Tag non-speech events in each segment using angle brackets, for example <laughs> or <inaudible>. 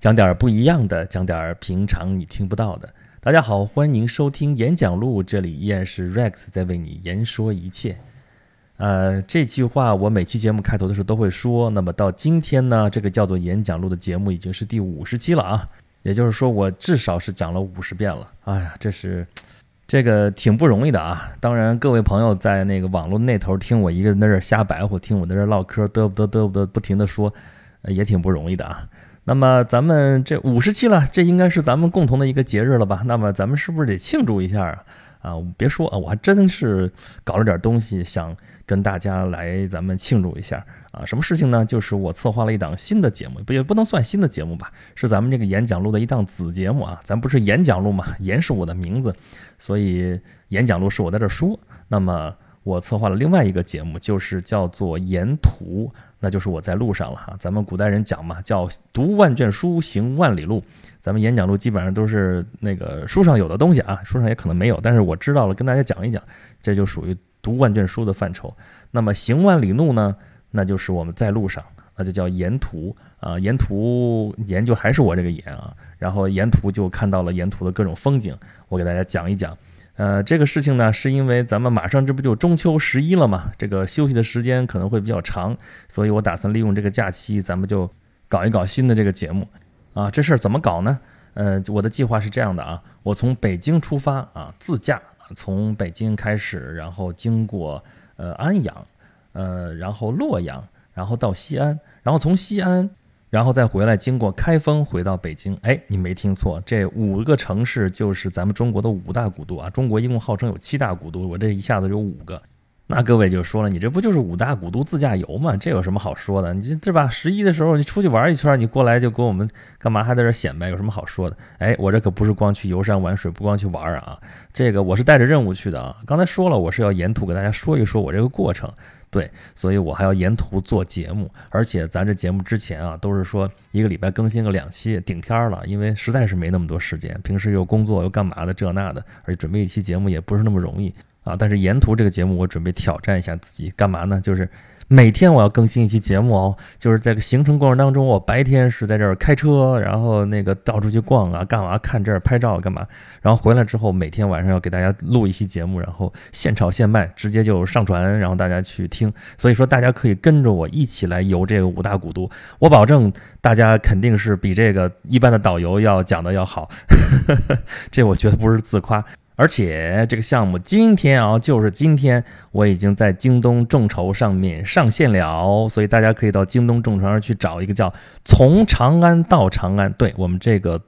讲点不一样的，讲点平常你听不到的。大家好，欢迎收听演讲录，这里依然是 Rex 在为你言说一切。呃，这句话我每期节目开头的时候都会说。那么到今天呢，这个叫做演讲录的节目已经是第五十期了啊，也就是说我至少是讲了五十遍了。哎呀，这是这个挺不容易的啊。当然，各位朋友在那个网络那头听我一个人在这瞎白活，听我在这唠嗑，嘚不嘚嘚不嘚，不停的说，也挺不容易的啊。那么咱们这五十期了，这应该是咱们共同的一个节日了吧？那么咱们是不是得庆祝一下啊？啊，别说啊，我还真是搞了点东西，想跟大家来咱们庆祝一下啊。什么事情呢？就是我策划了一档新的节目，不也不能算新的节目吧？是咱们这个演讲录的一档子节目啊。咱不是演讲录嘛？<laughs> 演是我的名字，所以演讲录是我在这说。那么。我策划了另外一个节目，就是叫做《沿途》，那就是我在路上了哈。咱们古代人讲嘛，叫读万卷书，行万里路。咱们演讲录基本上都是那个书上有的东西啊，书上也可能没有，但是我知道了，跟大家讲一讲，这就属于读万卷书的范畴。那么行万里路呢，那就是我们在路上，那就叫沿途啊。沿途沿就还是我这个沿啊，然后沿途就看到了沿途的各种风景，我给大家讲一讲。呃，这个事情呢，是因为咱们马上这不就中秋十一了嘛，这个休息的时间可能会比较长，所以我打算利用这个假期，咱们就搞一搞新的这个节目啊。这事儿怎么搞呢？呃，我的计划是这样的啊，我从北京出发啊，自驾从北京开始，然后经过呃安阳，呃，然后洛阳，然后到西安，然后从西安。然后再回来，经过开封回到北京。哎，你没听错，这五个城市就是咱们中国的五大古都啊。中国一共号称有七大古都，我这一下子有五个。那各位就说了，你这不就是五大古都自驾游吗？这有什么好说的？你这这吧？十一的时候你出去玩一圈，你过来就给我们干嘛？还在这显摆？有什么好说的？哎，我这可不是光去游山玩水，不光去玩啊。这个我是带着任务去的啊。刚才说了，我是要沿途给大家说一说我这个过程。对，所以我还要沿途做节目，而且咱这节目之前啊，都是说一个礼拜更新个两期，顶天了，因为实在是没那么多时间，平时又工作又干嘛的这那的，而且准备一期节目也不是那么容易啊。但是沿途这个节目，我准备挑战一下自己，干嘛呢？就是。每天我要更新一期节目哦，就是在个行程过程当中，我白天是在这儿开车，然后那个到处去逛啊，干嘛看这儿拍照干嘛，然后回来之后每天晚上要给大家录一期节目，然后现炒现卖，直接就上传，然后大家去听。所以说大家可以跟着我一起来游这个五大古都，我保证大家肯定是比这个一般的导游要讲的要好，<laughs> 这我觉得不是自夸。而且这个项目今天啊，就是今天，我已经在京东众筹上面上线了，所以大家可以到京东众筹上去找一个叫“从长安到长安”。对我们这个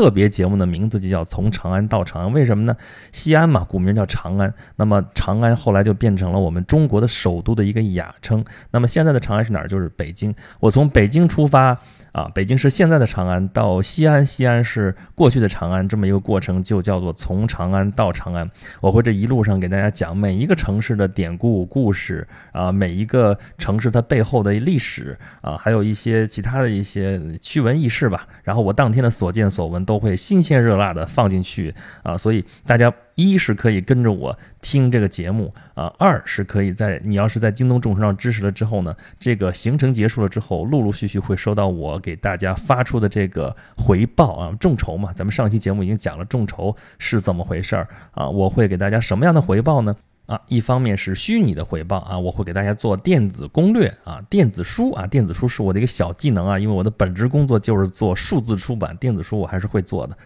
特别节目的名字就叫“从长安到长安”。为什么呢？西安嘛，古名叫长安，那么长安后来就变成了我们中国的首都的一个雅称。那么现在的长安是哪儿？就是北京。我从北京出发。啊，北京是现在的长安，到西安，西安是过去的长安，这么一个过程就叫做从长安到长安。我会这一路上给大家讲每一个城市的典故故事啊，每一个城市它背后的历史啊，还有一些其他的一些趣闻轶事吧。然后我当天的所见所闻都会新鲜热辣的放进去啊，所以大家。一是可以跟着我听这个节目啊，二是可以在你要是在京东众筹上支持了之后呢，这个行程结束了之后，陆陆续续会收到我给大家发出的这个回报啊，众筹嘛，咱们上期节目已经讲了众筹是怎么回事儿啊，我会给大家什么样的回报呢？啊，一方面是虚拟的回报啊，我会给大家做电子攻略啊，电子书啊，电子书是我的一个小技能啊，因为我的本职工作就是做数字出版，电子书我还是会做的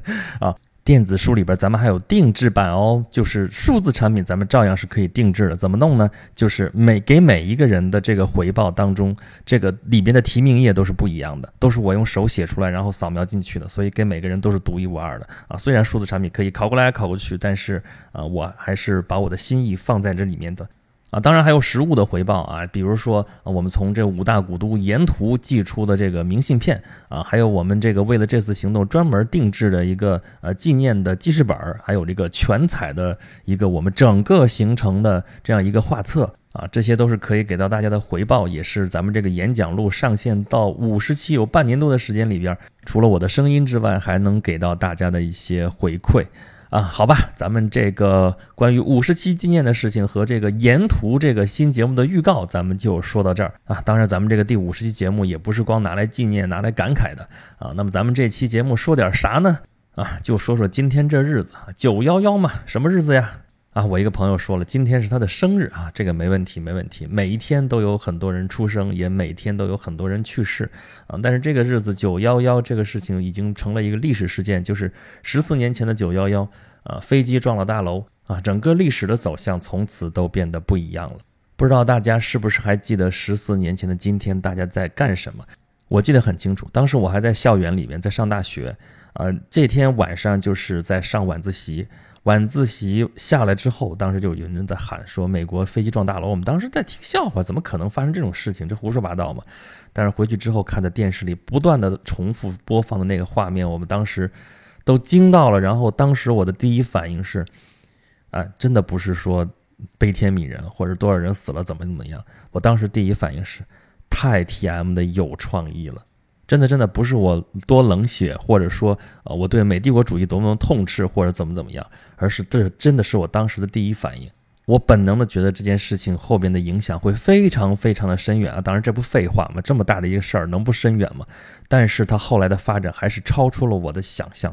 <laughs> 啊。电子书里边，咱们还有定制版哦，就是数字产品，咱们照样是可以定制的。怎么弄呢？就是每给每一个人的这个回报当中，这个里边的提名页都是不一样的，都是我用手写出来，然后扫描进去的，所以给每个人都是独一无二的啊。虽然数字产品可以考过来考过去，但是啊，我还是把我的心意放在这里面的。啊，当然还有实物的回报啊，比如说我们从这五大古都沿途寄出的这个明信片啊，还有我们这个为了这次行动专门定制的一个呃纪念的记事本，还有这个全彩的一个我们整个行程的这样一个画册啊，这些都是可以给到大家的回报，也是咱们这个演讲录上线到五十期有半年多的时间里边，除了我的声音之外，还能给到大家的一些回馈。啊，好吧，咱们这个关于五十期纪念的事情和这个沿途这个新节目的预告，咱们就说到这儿啊。当然，咱们这个第五十期节目也不是光拿来纪念、拿来感慨的啊。那么，咱们这期节目说点啥呢？啊，就说说今天这日子啊，九幺幺嘛，什么日子呀？啊，我一个朋友说了，今天是他的生日啊，这个没问题，没问题。每一天都有很多人出生，也每天都有很多人去世啊。但是这个日子九幺幺这个事情已经成了一个历史事件，就是十四年前的九幺幺啊，飞机撞了大楼啊，整个历史的走向从此都变得不一样了。不知道大家是不是还记得十四年前的今天大家在干什么？我记得很清楚，当时我还在校园里面在上大学啊，这天晚上就是在上晚自习。晚自习下来之后，当时就有人在喊说美国飞机撞大楼。我们当时在听笑话，怎么可能发生这种事情？这胡说八道嘛！但是回去之后看的电视里不断的重复播放的那个画面，我们当时都惊到了。然后当时我的第一反应是，啊，真的不是说悲天悯人或者多少人死了怎么怎么样。我当时第一反应是，太 T M 的有创意了。真的，真的不是我多冷血，或者说，呃，我对美帝国主义多么痛斥，或者怎么怎么样，而是这真的是我当时的第一反应。我本能的觉得这件事情后边的影响会非常非常的深远啊！当然，这不废话吗？这么大的一个事儿，能不深远吗？但是它后来的发展还是超出了我的想象。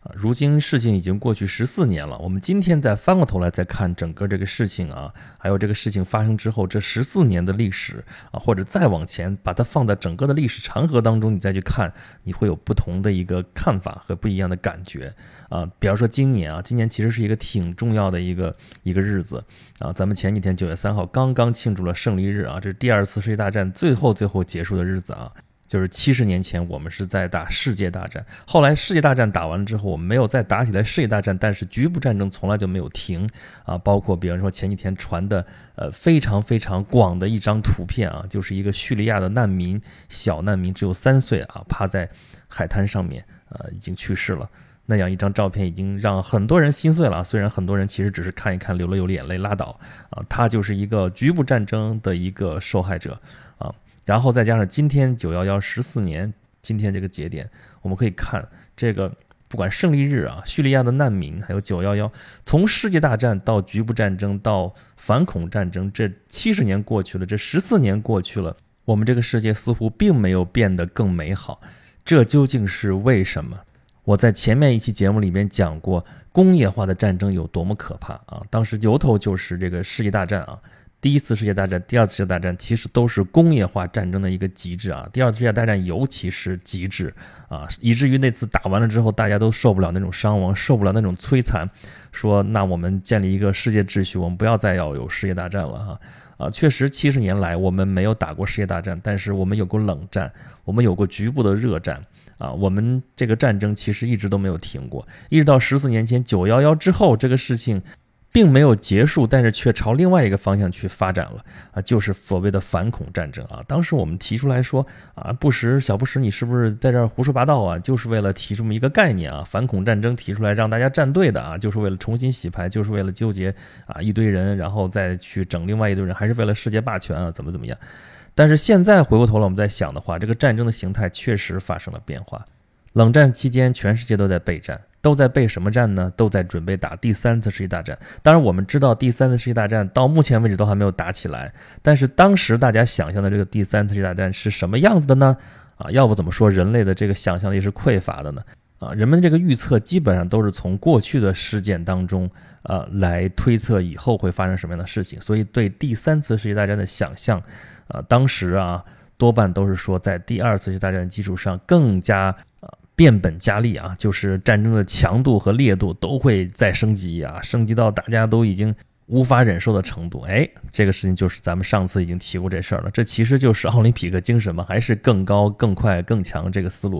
啊如今事情已经过去十四年了，我们今天再翻过头来再看整个这个事情啊，还有这个事情发生之后这十四年的历史啊，或者再往前把它放在整个的历史长河当中，你再去看，你会有不同的一个看法和不一样的感觉啊。比方说今年啊，今年其实是一个挺重要的一个一个日子啊，咱们前几天九月三号刚刚庆祝了胜利日啊，这是第二次世界大战最后最后结束的日子啊。就是七十年前，我们是在打世界大战。后来世界大战打完了之后，我们没有再打起来世界大战，但是局部战争从来就没有停啊。包括比方说前几天传的呃非常非常广的一张图片啊，就是一个叙利亚的难民小难民，只有三岁啊，趴在海滩上面，呃，已经去世了。那样一张照片已经让很多人心碎了啊。虽然很多人其实只是看一看，流了流眼泪拉倒啊。他就是一个局部战争的一个受害者啊。然后再加上今天九幺幺十四年，今天这个节点，我们可以看这个，不管胜利日啊，叙利亚的难民，还有九幺幺，从世界大战到局部战争到反恐战争，这七十年过去了，这十四年过去了，我们这个世界似乎并没有变得更美好，这究竟是为什么？我在前面一期节目里面讲过，工业化的战争有多么可怕啊！当时由头就是这个世界大战啊。第一次世界大战、第二次世界大战其实都是工业化战争的一个极致啊！第二次世界大战尤其是极致啊，以至于那次打完了之后，大家都受不了那种伤亡，受不了那种摧残，说那我们建立一个世界秩序，我们不要再要有世界大战了哈！啊，确实七十年来我们没有打过世界大战，但是我们有过冷战，我们有过局部的热战啊，我们这个战争其实一直都没有停过，一直到十四年前九幺幺之后，这个事情。并没有结束，但是却朝另外一个方向去发展了啊，就是所谓的反恐战争啊。当时我们提出来说啊，布什小布什，你是不是在这儿胡说八道啊？就是为了提这么一个概念啊，反恐战争提出来让大家站队的啊，就是为了重新洗牌，就是为了纠结啊一堆人，然后再去整另外一堆人，还是为了世界霸权啊？怎么怎么样？但是现在回过头来我们在想的话，这个战争的形态确实发生了变化。冷战期间，全世界都在备战。都在备什么战呢？都在准备打第三次世界大战。当然，我们知道第三次世界大战到目前为止都还没有打起来。但是当时大家想象的这个第三次世界大战是什么样子的呢？啊，要不怎么说人类的这个想象力是匮乏的呢？啊，人们这个预测基本上都是从过去的事件当中啊来推测以后会发生什么样的事情。所以对第三次世界大战的想象，啊，当时啊多半都是说在第二次世界大战的基础上更加啊。变本加厉啊，就是战争的强度和烈度都会再升级啊，升级到大家都已经无法忍受的程度。哎，这个事情就是咱们上次已经提过这事儿了，这其实就是奥林匹克精神嘛，还是更高、更快、更强这个思路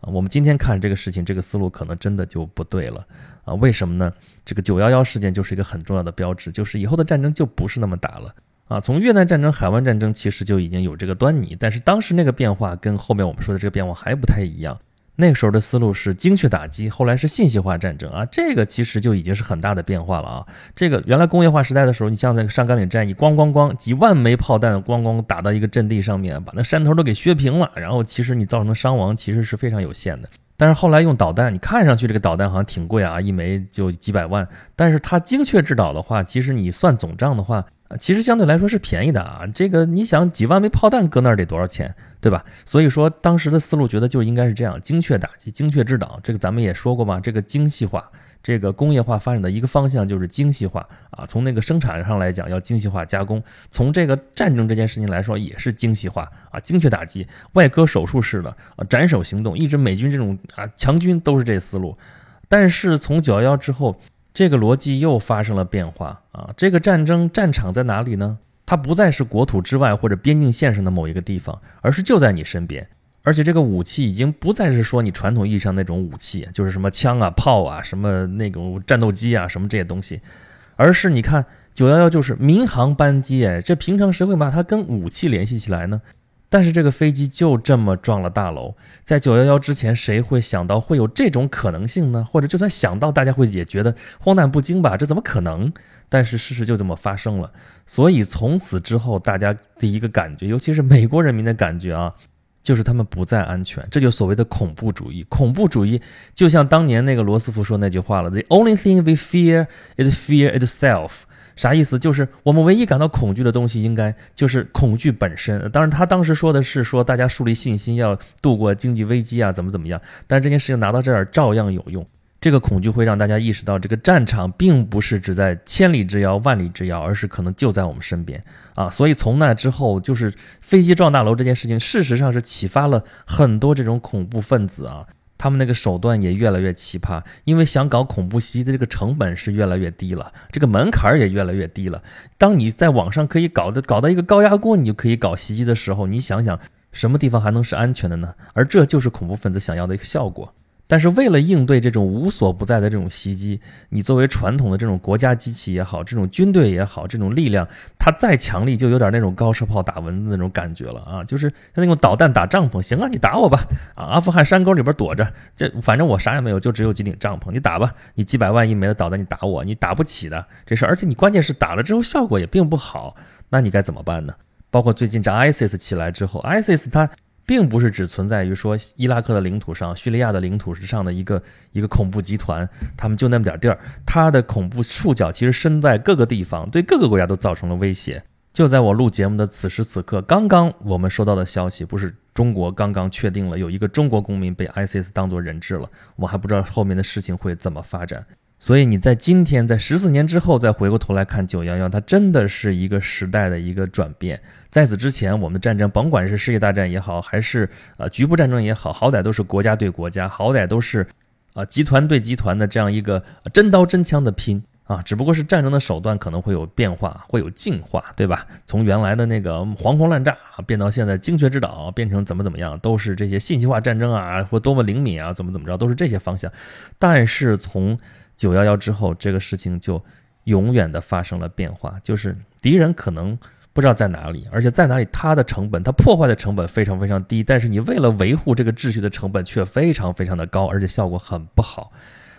啊。我们今天看这个事情，这个思路可能真的就不对了啊。为什么呢？这个九幺幺事件就是一个很重要的标志，就是以后的战争就不是那么打了啊。从越南战争、海湾战争其实就已经有这个端倪，但是当时那个变化跟后面我们说的这个变化还不太一样。那个时候的思路是精确打击，后来是信息化战争啊，这个其实就已经是很大的变化了啊。这个原来工业化时代的时候，你像那个上甘岭战役，咣咣咣，几万枚炮弹咣咣打到一个阵地上面，把那山头都给削平了，然后其实你造成的伤亡其实是非常有限的。但是后来用导弹，你看上去这个导弹好像挺贵啊，一枚就几百万。但是它精确制导的话，其实你算总账的话，其实相对来说是便宜的啊。这个你想几万枚炮弹搁那儿得多少钱，对吧？所以说当时的思路觉得就应该是这样，精确打击、精确制导。这个咱们也说过嘛，这个精细化。这个工业化发展的一个方向就是精细化啊，从那个生产上来讲要精细化加工，从这个战争这件事情来说也是精细化啊，精确打击、外科手术式的啊斩首行动，一直美军这种啊强军都是这思路。但是从九幺幺之后，这个逻辑又发生了变化啊，这个战争战场在哪里呢？它不再是国土之外或者边境线上的某一个地方，而是就在你身边。而且这个武器已经不再是说你传统意义上那种武器，就是什么枪啊、炮啊、什么那种战斗机啊、什么这些东西，而是你看九幺幺就是民航班机，哎，这平常谁会把它跟武器联系起来呢？但是这个飞机就这么撞了大楼，在九幺幺之前，谁会想到会有这种可能性呢？或者就算想到，大家会也觉得荒诞不经吧？这怎么可能？但是事实就这么发生了，所以从此之后，大家的一个感觉，尤其是美国人民的感觉啊。就是他们不再安全，这就所谓的恐怖主义。恐怖主义就像当年那个罗斯福说那句话了：“The only thing we fear is fear itself。”啥意思？就是我们唯一感到恐惧的东西，应该就是恐惧本身。当然，他当时说的是说大家树立信心，要度过经济危机啊，怎么怎么样。但是这件事情拿到这儿照样有用。这个恐惧会让大家意识到，这个战场并不是只在千里之遥、万里之遥，而是可能就在我们身边啊！所以从那之后，就是飞机撞大楼这件事情，事实上是启发了很多这种恐怖分子啊，他们那个手段也越来越奇葩，因为想搞恐怖袭击的这个成本是越来越低了，这个门槛也越来越低了。当你在网上可以搞的搞到一个高压锅，你就可以搞袭击的时候，你想想什么地方还能是安全的呢？而这就是恐怖分子想要的一个效果。但是为了应对这种无所不在的这种袭击，你作为传统的这种国家机器也好，这种军队也好，这种力量，它再强力，就有点那种高射炮打蚊子那种感觉了啊！就是像那种导弹打帐篷，行啊，你打我吧啊！阿富汗山沟里边躲着，这反正我啥也没有，就只有几顶帐篷，你打吧，你几百万一枚的导弹，你打我，你打不起的这事，而且你关键是打了之后效果也并不好，那你该怎么办呢？包括最近这 ISIS 起来之后，ISIS 它。并不是只存在于说伊拉克的领土上、叙利亚的领土之上的一个一个恐怖集团，他们就那么点地儿，它的恐怖触角其实身在各个地方，对各个国家都造成了威胁。就在我录节目的此时此刻，刚刚我们收到的消息，不是中国刚刚确定了有一个中国公民被 ISIS 当作人质了，我还不知道后面的事情会怎么发展。所以你在今天，在十四年之后再回过头来看九幺幺，它真的是一个时代的一个转变。在此之前，我们战争，甭管是世界大战也好，还是呃局部战争也好，好歹都是国家对国家，好歹都是啊集团对集团的这样一个真刀真枪的拼啊。只不过是战争的手段可能会有变化，会有进化，对吧？从原来的那个黄蜂乱炸啊变到现在精确制导，变成怎么怎么样，都是这些信息化战争啊，或多么灵敏啊，怎么怎么着，都是这些方向。但是从九幺幺之后，这个事情就永远的发生了变化，就是敌人可能不知道在哪里，而且在哪里，它的成本，它破坏的成本非常非常低，但是你为了维护这个秩序的成本却非常非常的高，而且效果很不好。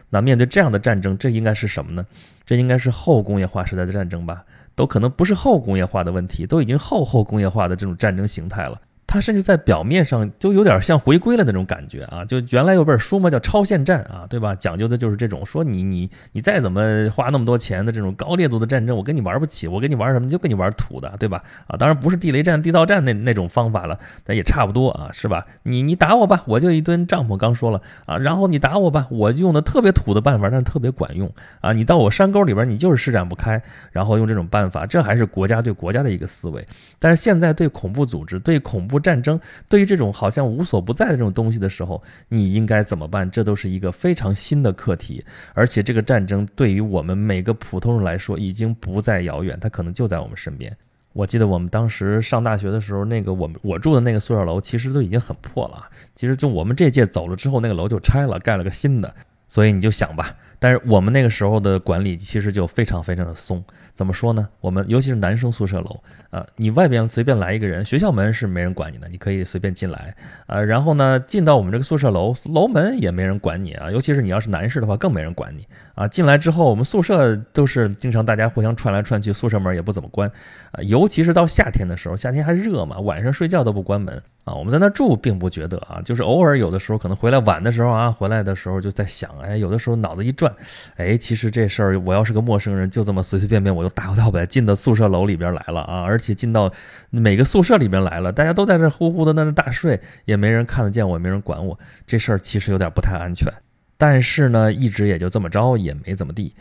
那面对这样的战争，这应该是什么呢？这应该是后工业化时代的战争吧？都可能不是后工业化的问题，都已经后后工业化的这种战争形态了。它甚至在表面上就有点像回归了那种感觉啊！就原来有本书嘛，叫《超限战》啊，对吧？讲究的就是这种，说你你你再怎么花那么多钱的这种高烈度的战争，我跟你玩不起，我跟你玩什么？就跟你玩土的，对吧？啊，当然不是地雷战、地道战那那种方法了，但也差不多啊，是吧？你你打我吧，我就一吨帐篷，刚说了啊，然后你打我吧，我就用的特别土的办法，但是特别管用啊！你到我山沟里边，你就是施展不开，然后用这种办法，这还是国家对国家的一个思维。但是现在对恐怖组织、对恐怖战争、对于这种好像无所不在的这种东西的时候，你应该怎么办？这都是一个非常新的课题，而且这个战争对于我们每个普通人来说已经不再遥远，它可能就在我们身边。我记得我们当时上大学的时候，那个我们我住的那个宿舍楼其实都已经很破了。其实就我们这届走了之后，那个楼就拆了，盖了个新的。所以你就想吧，但是我们那个时候的管理其实就非常非常的松。怎么说呢？我们尤其是男生宿舍楼啊，你外边随便来一个人，学校门是没人管你的，你可以随便进来啊。然后呢，进到我们这个宿舍楼，楼门也没人管你啊。尤其是你要是男士的话，更没人管你啊。进来之后，我们宿舍都是经常大家互相串来串去，宿舍门也不怎么关啊。尤其是到夏天的时候，夏天还热嘛，晚上睡觉都不关门。啊，我们在那住并不觉得啊，就是偶尔有的时候可能回来晚的时候啊，回来的时候就在想，哎，有的时候脑子一转，哎，其实这事儿我要是个陌生人，就这么随随便便我就大摇大摆进到宿舍楼里边来了啊，而且进到每个宿舍里边来了，大家都在这呼呼的那那大睡，也没人看得见我，也没人管我，这事儿其实有点不太安全。但是呢，一直也就这么着，也没怎么地。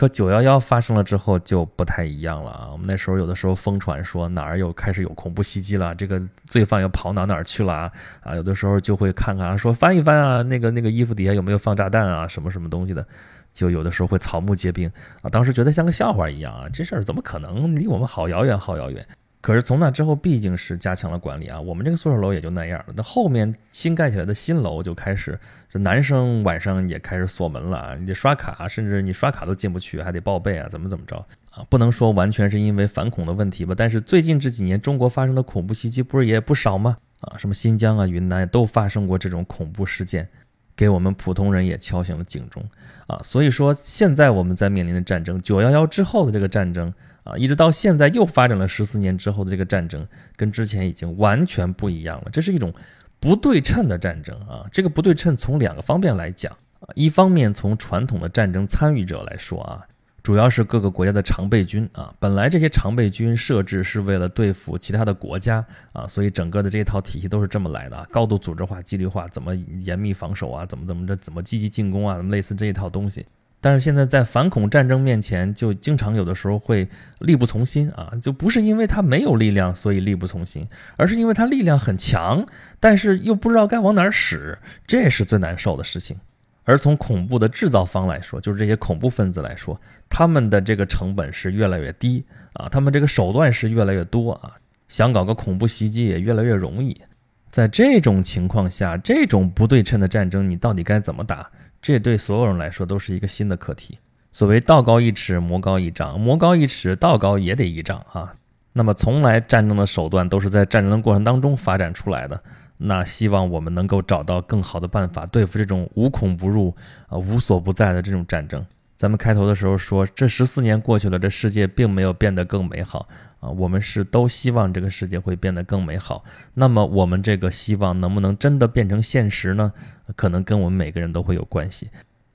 可九幺幺发生了之后就不太一样了啊！我们那时候有的时候疯传说哪儿又开始有恐怖袭击了，这个罪犯又跑哪哪儿去了啊？啊，有的时候就会看看啊说翻一翻啊，那个那个衣服底下有没有放炸弹啊，什么什么东西的，就有的时候会草木皆兵啊。当时觉得像个笑话一样啊，这事儿怎么可能？离我们好遥远，好遥远。可是从那之后，毕竟是加强了管理啊，我们这个宿舍楼也就那样了。那后面新盖起来的新楼就开始，这男生晚上也开始锁门了啊，你得刷卡，甚至你刷卡都进不去，还得报备啊，怎么怎么着啊？不能说完全是因为反恐的问题吧，但是最近这几年中国发生的恐怖袭击不是也不少吗？啊，什么新疆啊、云南都发生过这种恐怖事件，给我们普通人也敲响了警钟啊。所以说，现在我们在面临的战争，九幺幺之后的这个战争。啊，一直到现在又发展了十四年之后的这个战争，跟之前已经完全不一样了。这是一种不对称的战争啊！这个不对称从两个方面来讲啊，一方面从传统的战争参与者来说啊，主要是各个国家的常备军啊，本来这些常备军设置是为了对付其他的国家啊，所以整个的这一套体系都是这么来的啊，高度组织化、纪律化，怎么严密防守啊，怎么怎么着，怎么积极进攻啊，类似这一套东西。但是现在在反恐战争面前，就经常有的时候会力不从心啊，就不是因为他没有力量所以力不从心，而是因为他力量很强，但是又不知道该往哪儿使，这是最难受的事情。而从恐怖的制造方来说，就是这些恐怖分子来说，他们的这个成本是越来越低啊，他们这个手段是越来越多啊，想搞个恐怖袭击也越来越容易。在这种情况下，这种不对称的战争，你到底该怎么打？这对所有人来说都是一个新的课题。所谓道高一尺，魔高一丈，魔高一尺，道高也得一丈啊。那么，从来战争的手段都是在战争的过程当中发展出来的。那希望我们能够找到更好的办法对付这种无孔不入、啊无所不在的这种战争。咱们开头的时候说，这十四年过去了，这世界并没有变得更美好啊。我们是都希望这个世界会变得更美好。那么，我们这个希望能不能真的变成现实呢？可能跟我们每个人都会有关系，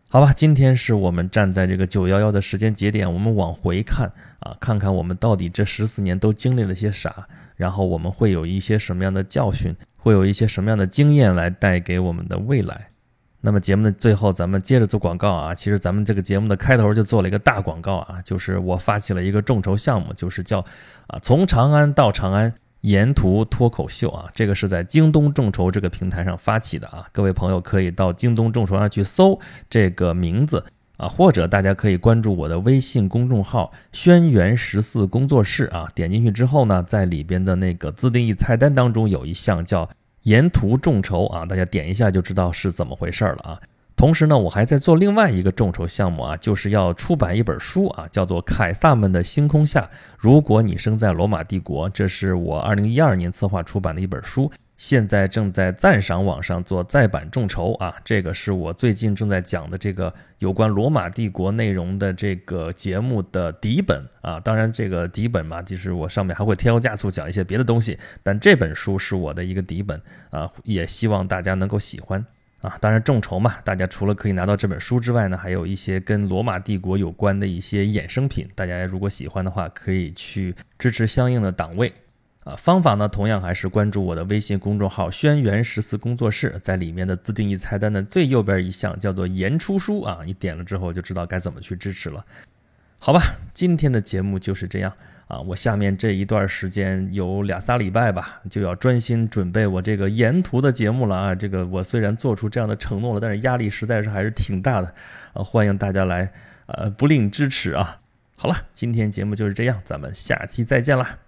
好吧？今天是我们站在这个九幺幺的时间节点，我们往回看啊，看看我们到底这十四年都经历了些啥，然后我们会有一些什么样的教训，会有一些什么样的经验来带给我们的未来。那么节目的最后，咱们接着做广告啊。其实咱们这个节目的开头就做了一个大广告啊，就是我发起了一个众筹项目，就是叫啊从长安到长安。沿途脱口秀啊，这个是在京东众筹这个平台上发起的啊，各位朋友可以到京东众筹上去搜这个名字啊，或者大家可以关注我的微信公众号“轩辕十四工作室”啊，点进去之后呢，在里边的那个自定义菜单当中有一项叫“沿途众筹”啊，大家点一下就知道是怎么回事了啊。同时呢，我还在做另外一个众筹项目啊，就是要出版一本书啊，叫做《凯撒们的星空下》。如果你生在罗马帝国，这是我二零一二年策划出版的一本书，现在正在赞赏网上做再版众筹啊。这个是我最近正在讲的这个有关罗马帝国内容的这个节目的底本啊。当然，这个底本嘛，就是我上面还会添油加醋讲一些别的东西，但这本书是我的一个底本啊，也希望大家能够喜欢。啊，当然众筹嘛，大家除了可以拿到这本书之外呢，还有一些跟罗马帝国有关的一些衍生品。大家如果喜欢的话，可以去支持相应的档位。啊，方法呢，同样还是关注我的微信公众号“轩辕十四工作室”，在里面的自定义菜单的最右边一项叫做“言出书”啊，你点了之后就知道该怎么去支持了。好吧，今天的节目就是这样。啊，我下面这一段时间有俩仨礼拜吧，就要专心准备我这个沿途的节目了啊。这个我虽然做出这样的承诺了，但是压力实在是还是挺大的啊。欢迎大家来，呃，不吝支持啊。好了，今天节目就是这样，咱们下期再见啦。